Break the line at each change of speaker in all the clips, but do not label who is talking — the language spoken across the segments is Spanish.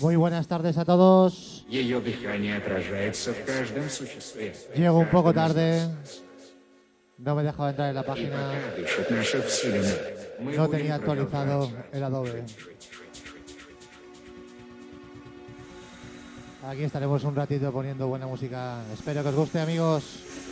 Muy buenas tardes a todos. Llego un poco tarde. No me he dejado entrar en la página. No tenía actualizado el Adobe. Aquí estaremos un ratito poniendo buena música. Espero que os guste, amigos.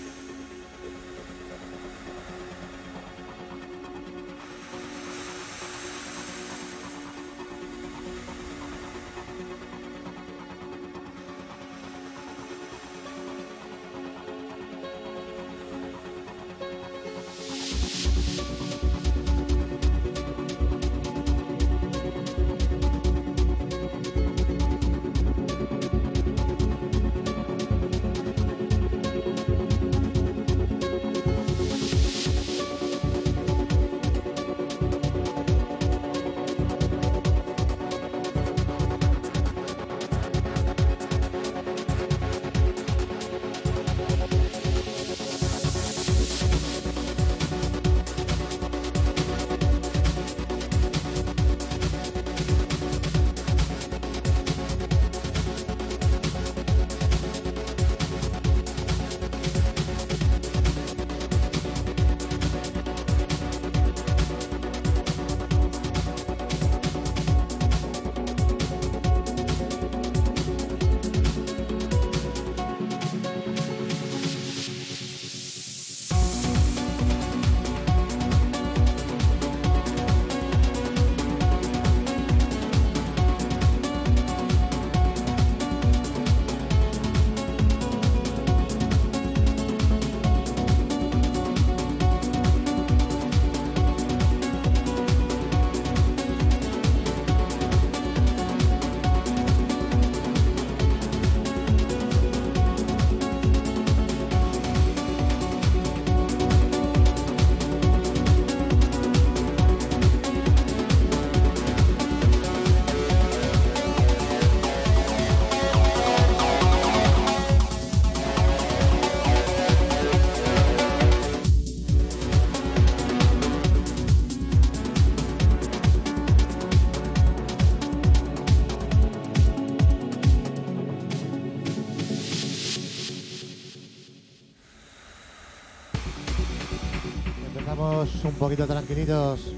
Empezamos un poquito tranquilitos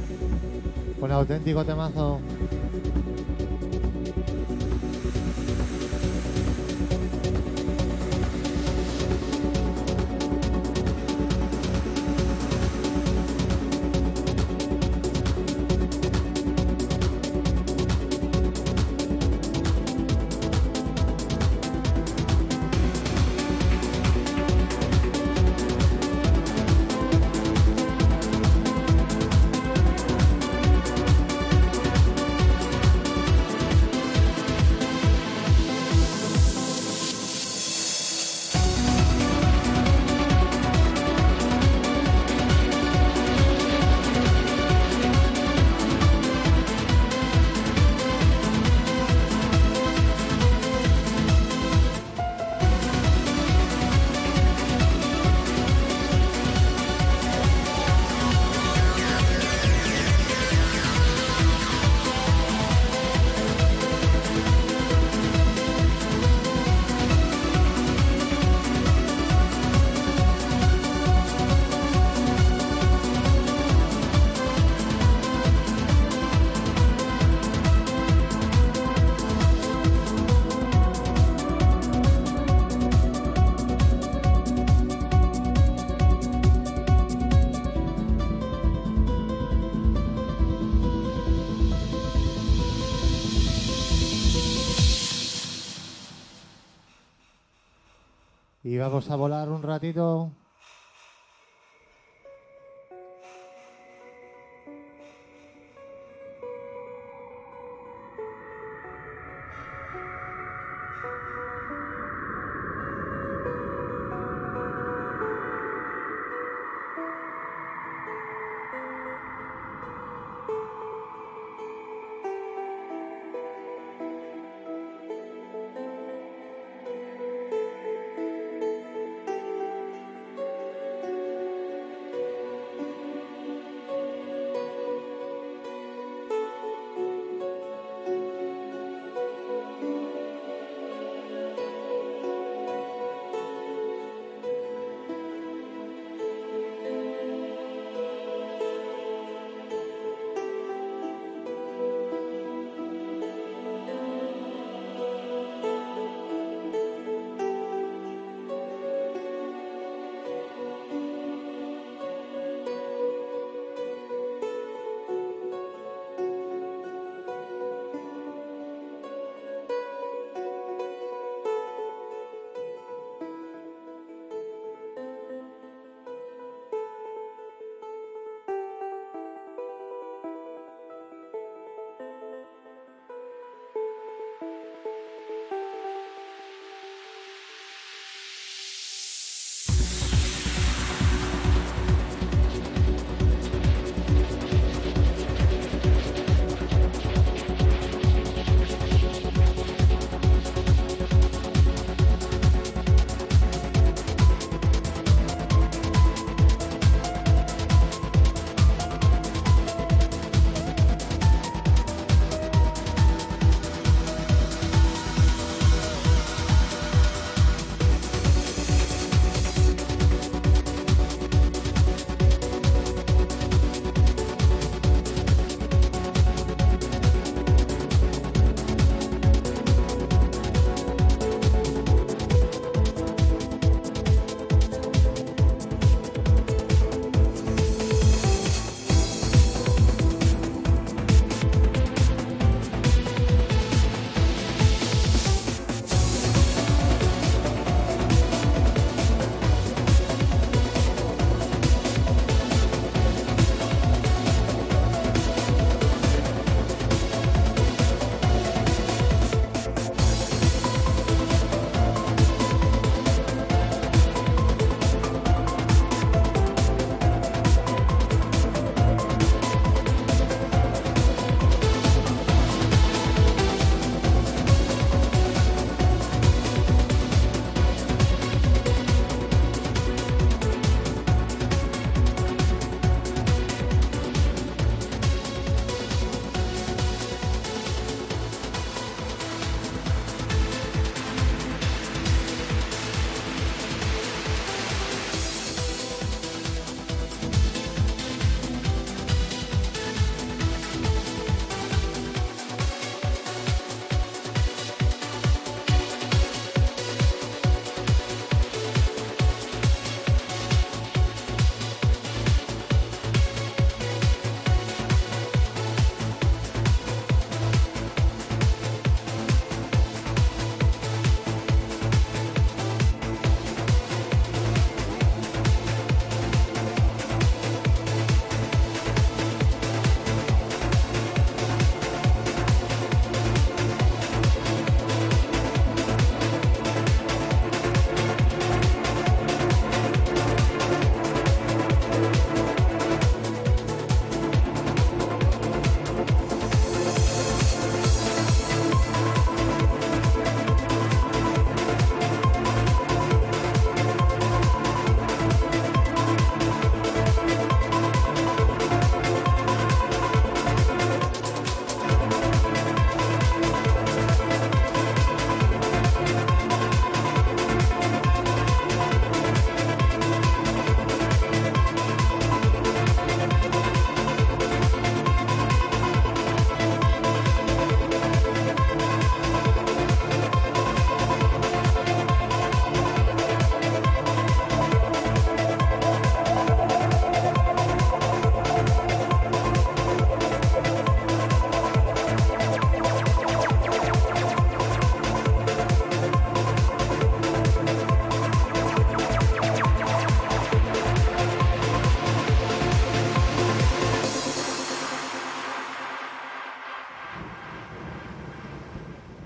con auténtico temazo. Vamos a volar un ratito.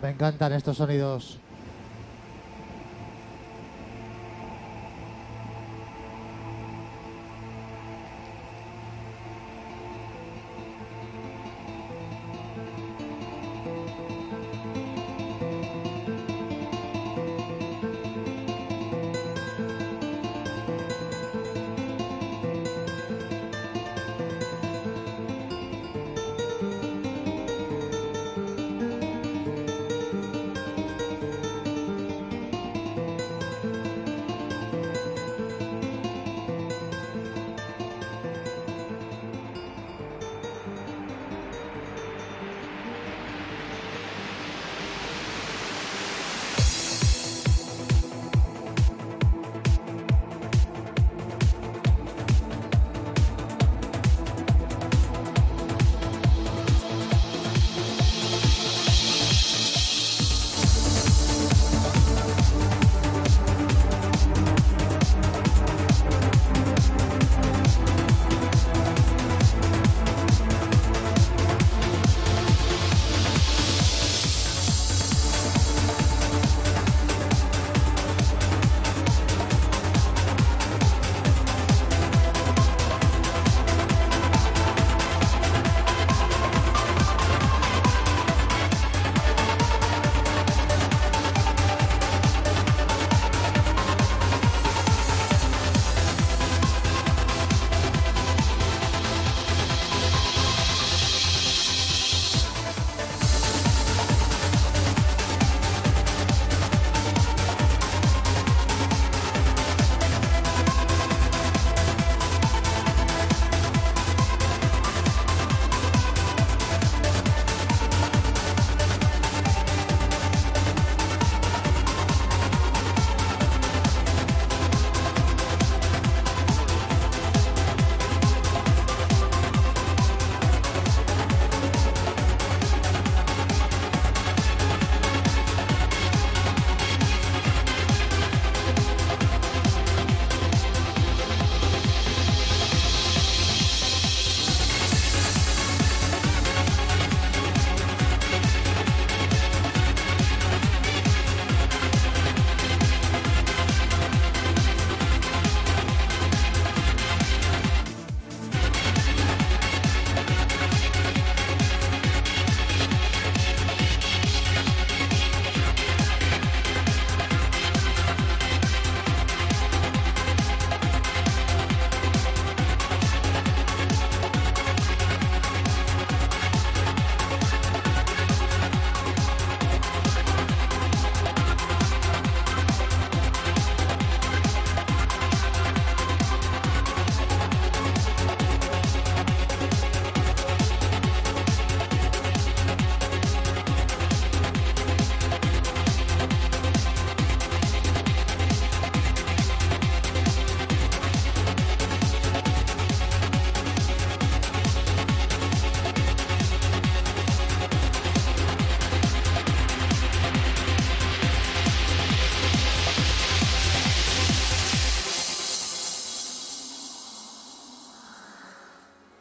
Me encantan estos sonidos.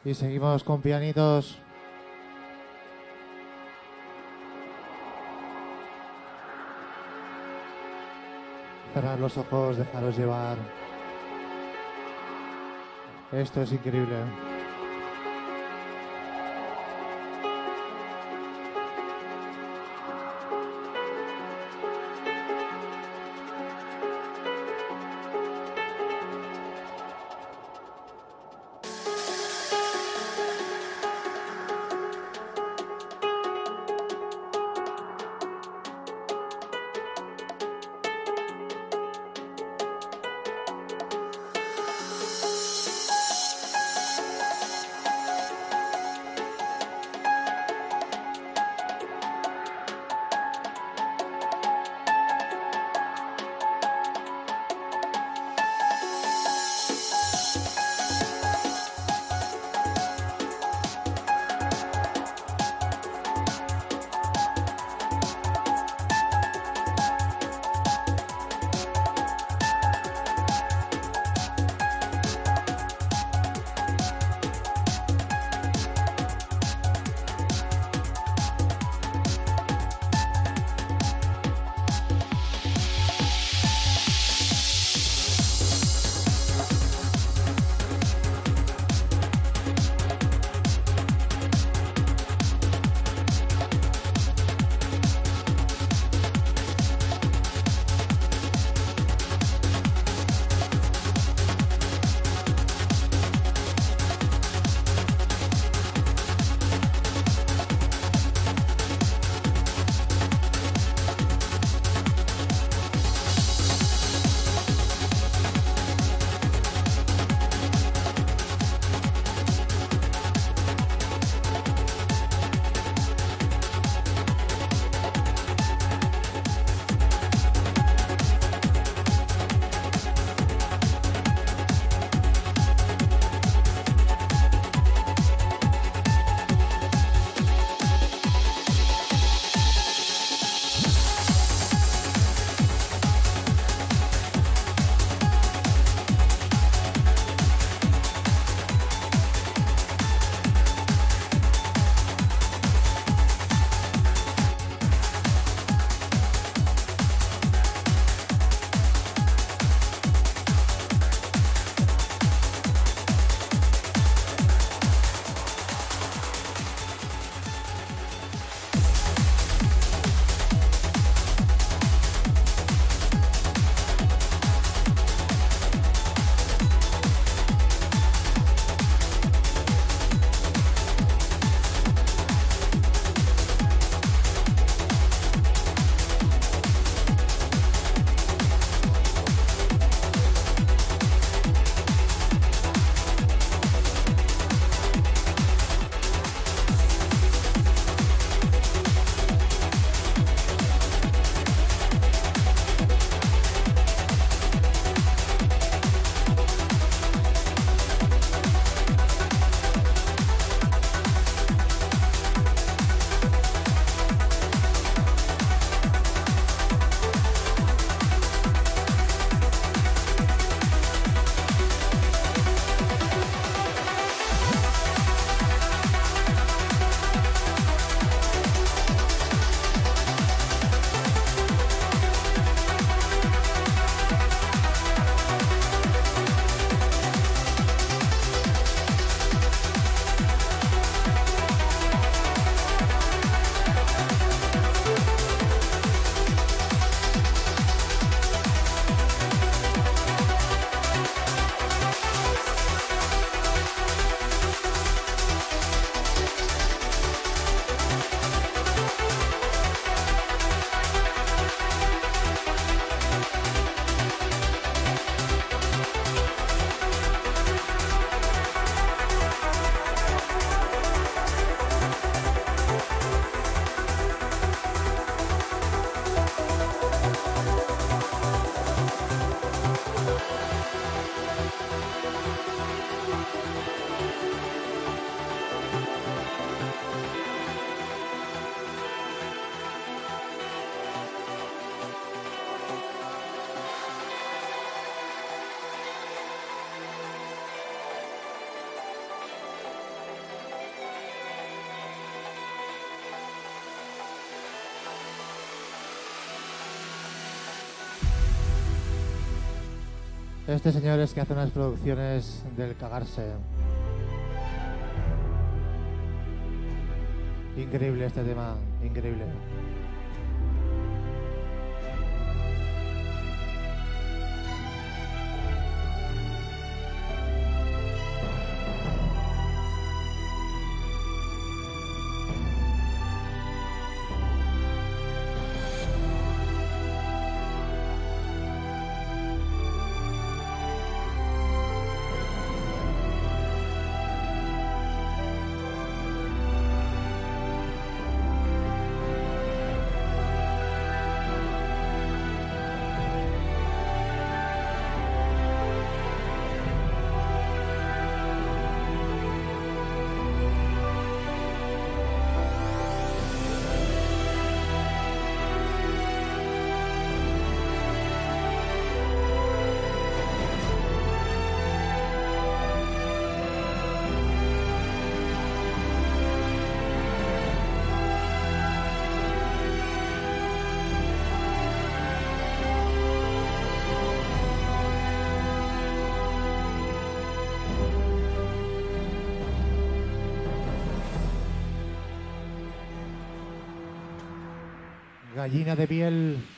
Y seguimos con pianitos. Cerrar los ojos, dejaros llevar. Esto es increíble. Este señor es que hace unas producciones del cagarse. Increíble este tema, increíble. Gallina de piel.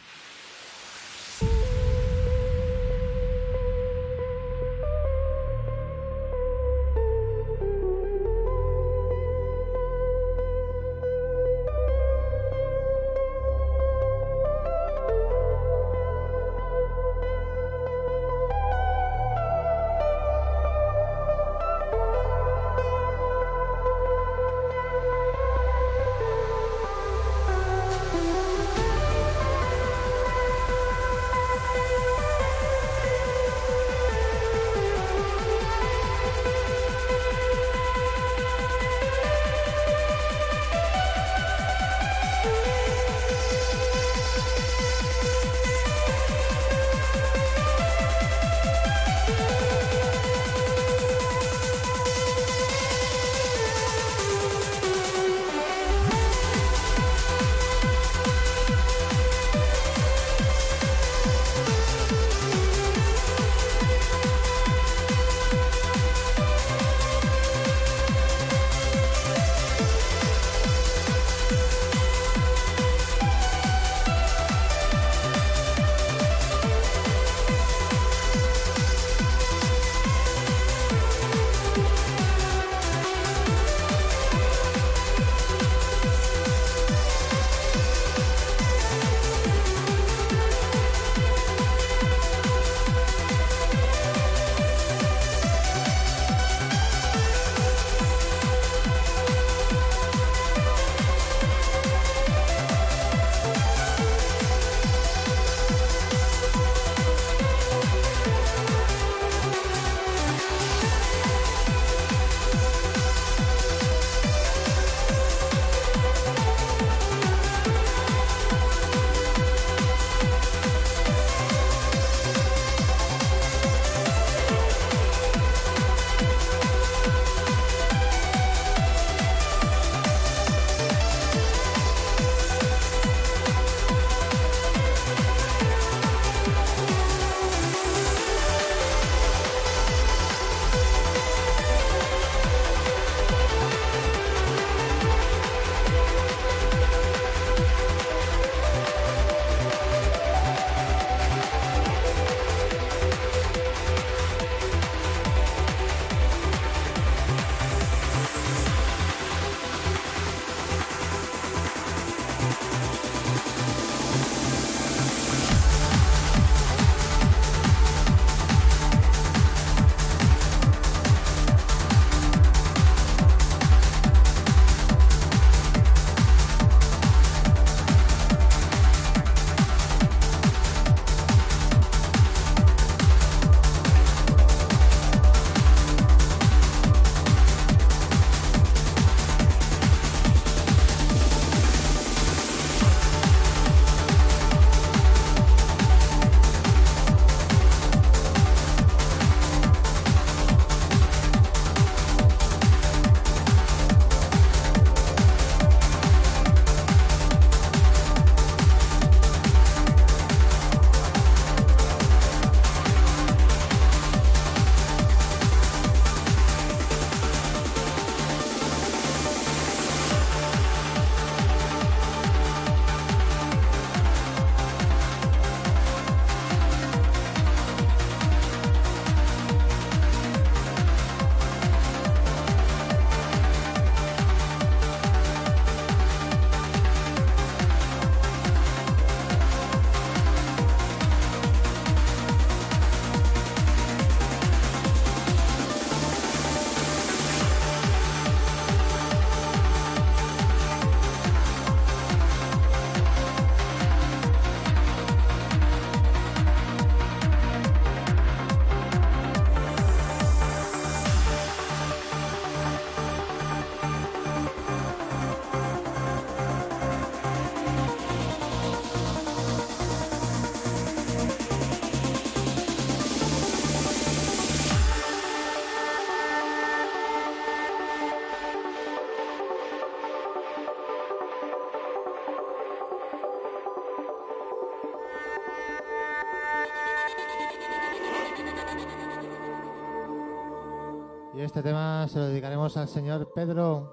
Este tema se lo dedicaremos al señor Pedro,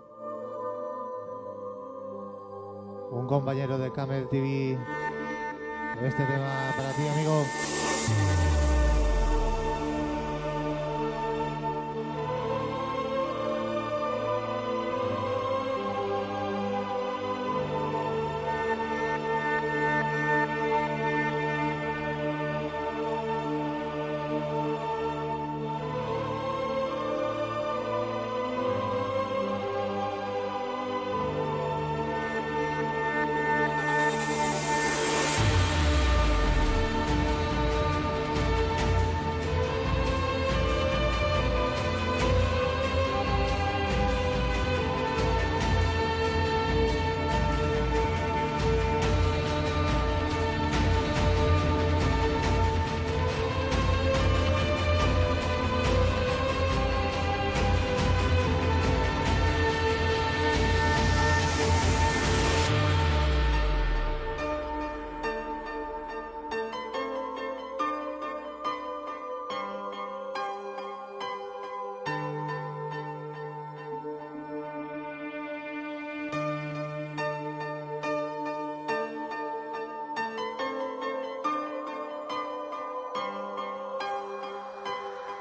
un compañero de Camel TV. Este tema para ti, amigo.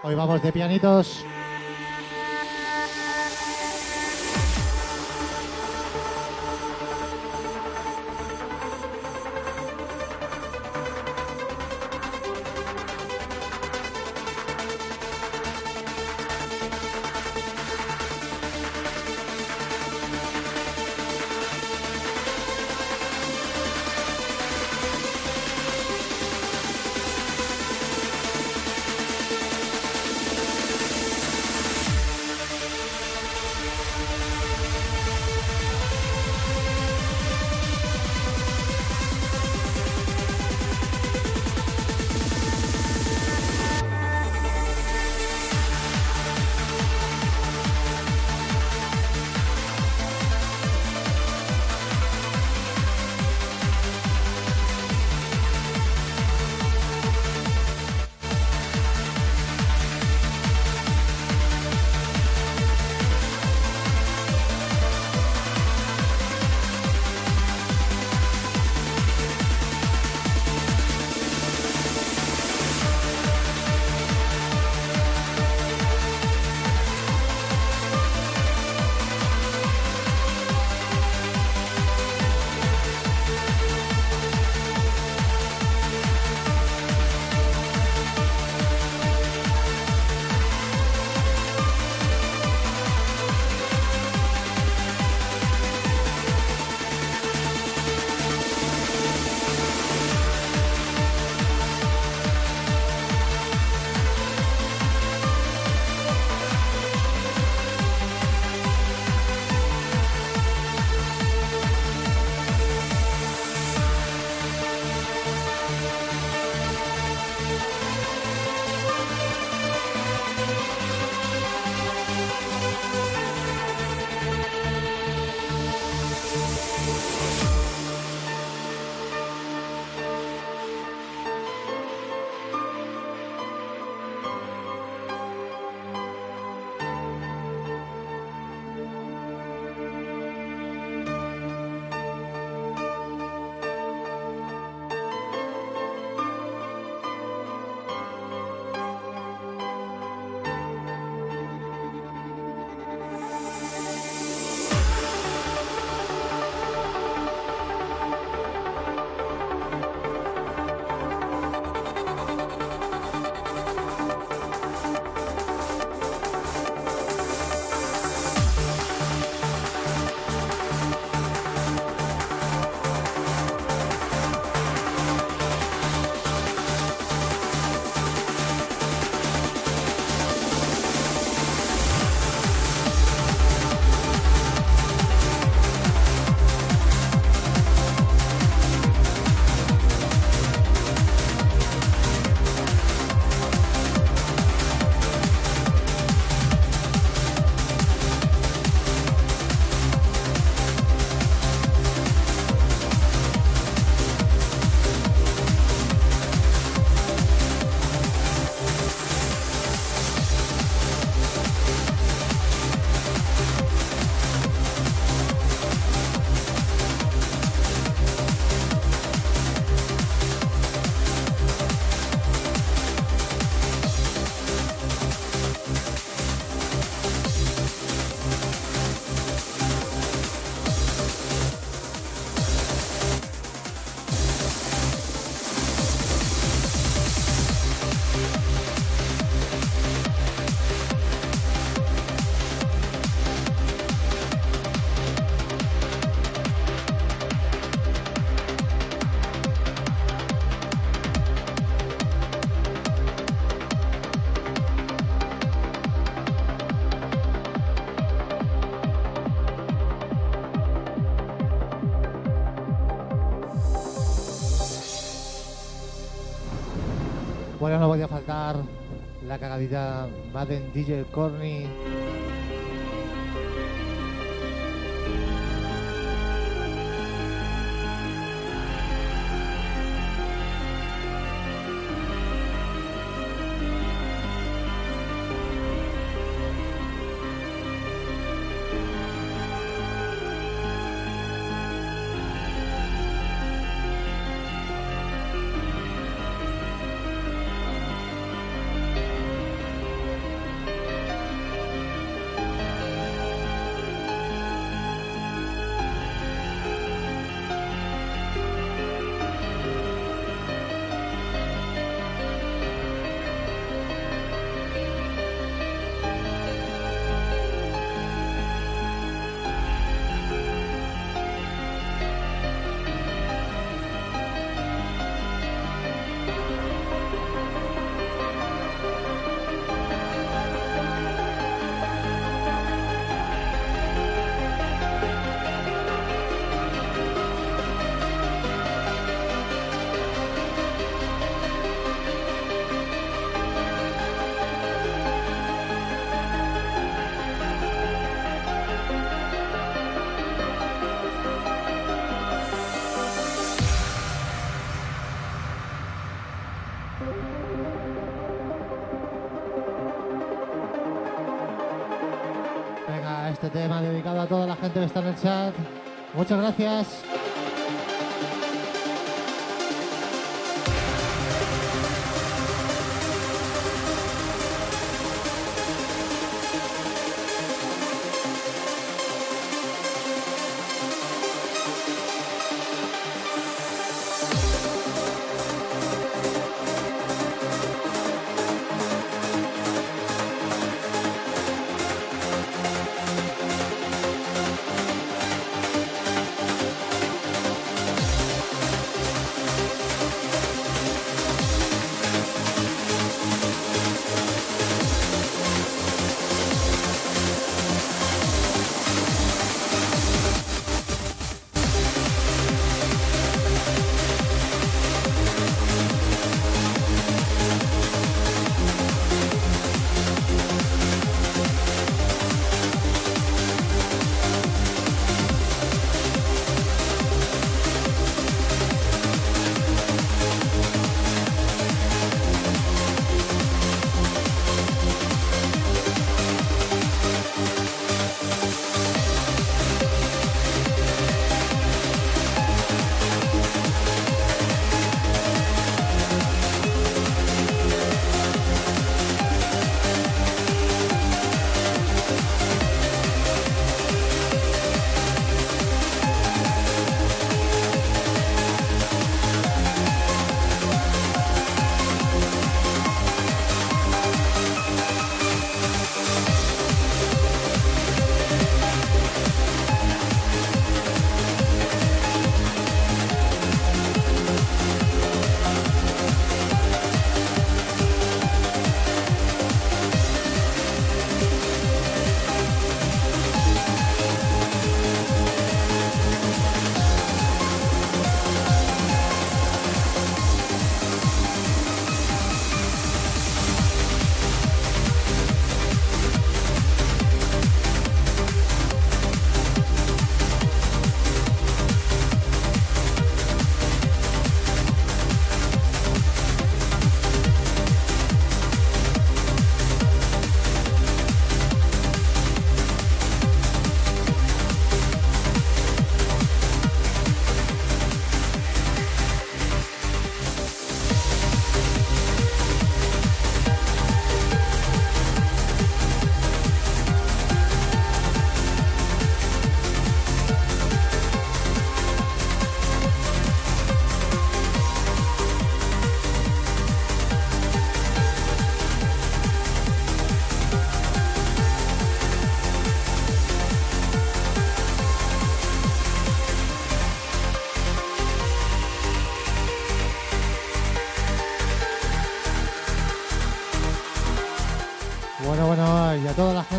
Hoy vamos de pianitos. La cagadita Madden DJ Corny. Tema dedicado a toda la gente que está en el chat. Muchas gracias.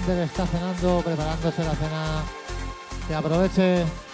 Gente que está cenando, preparándose la cena, que aproveche.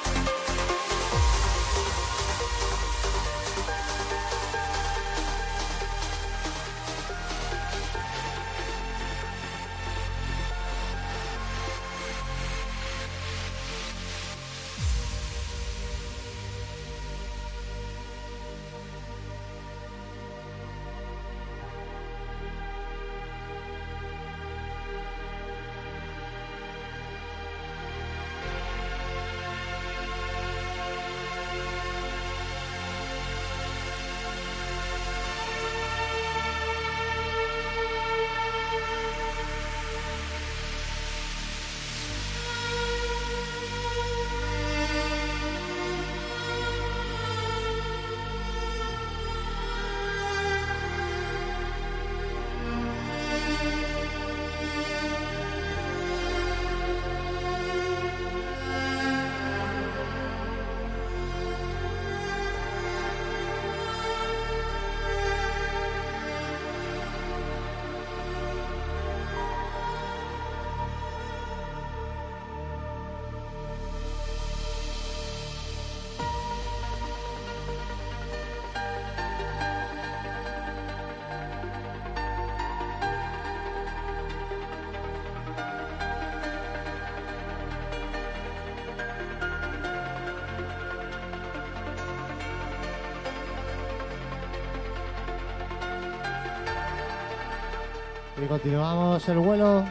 Y continuamos el vuelo.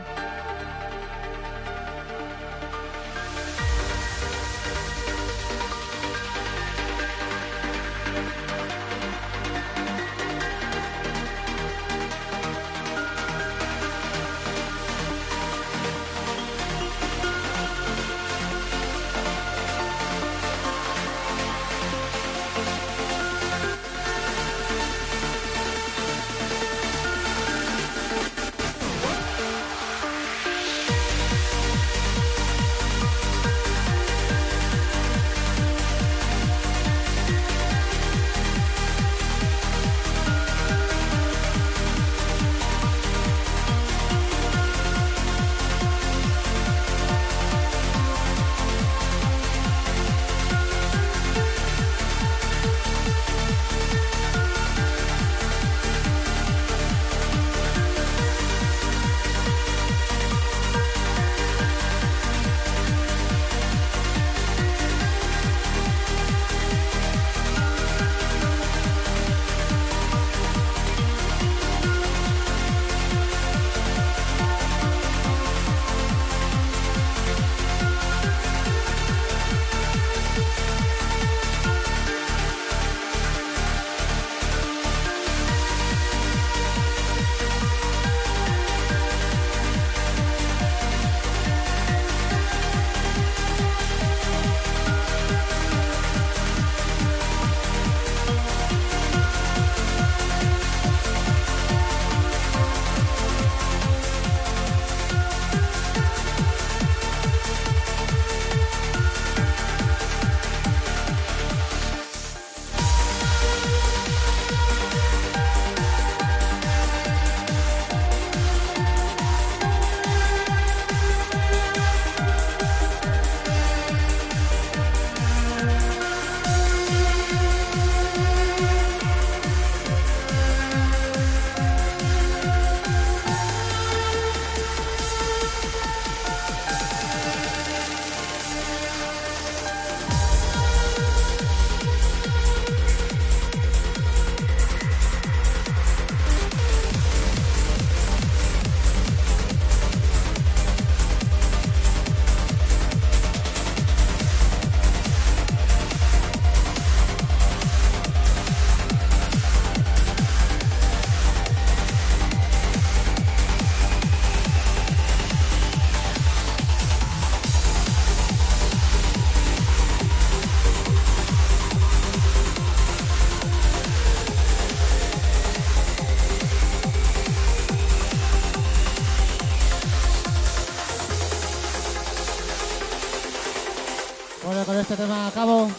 Cabo.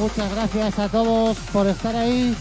Muchas gracias a todos por estar ahí.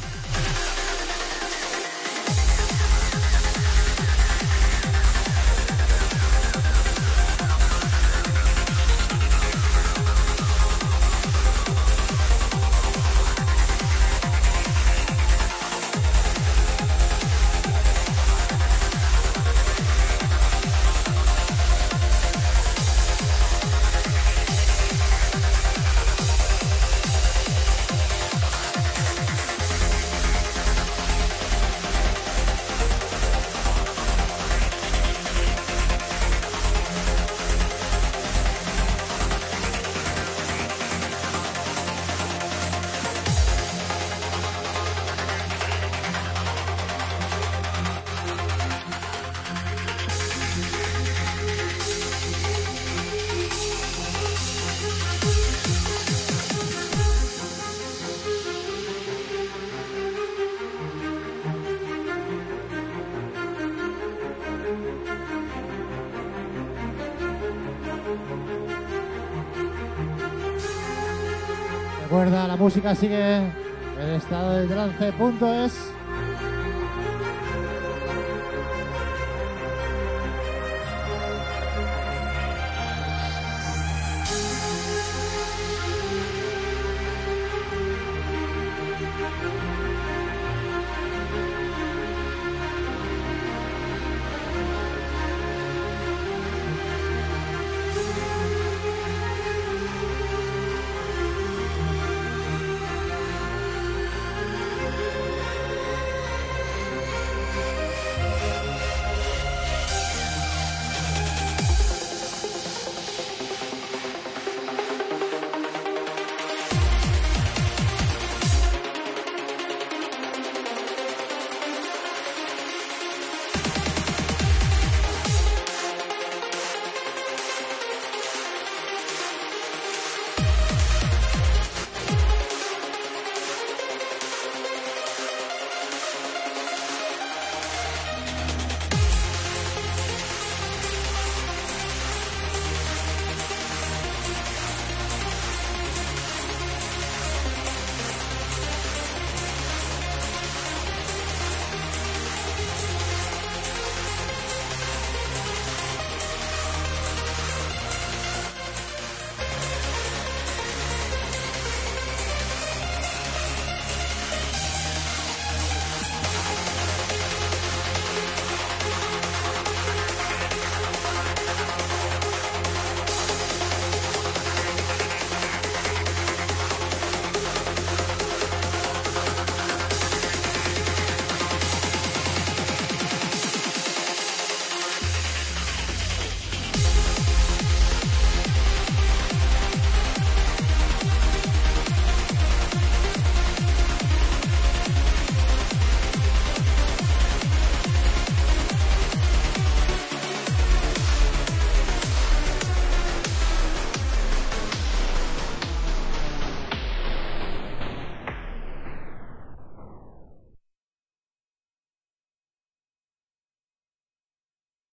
La música sigue en estado de trance.es.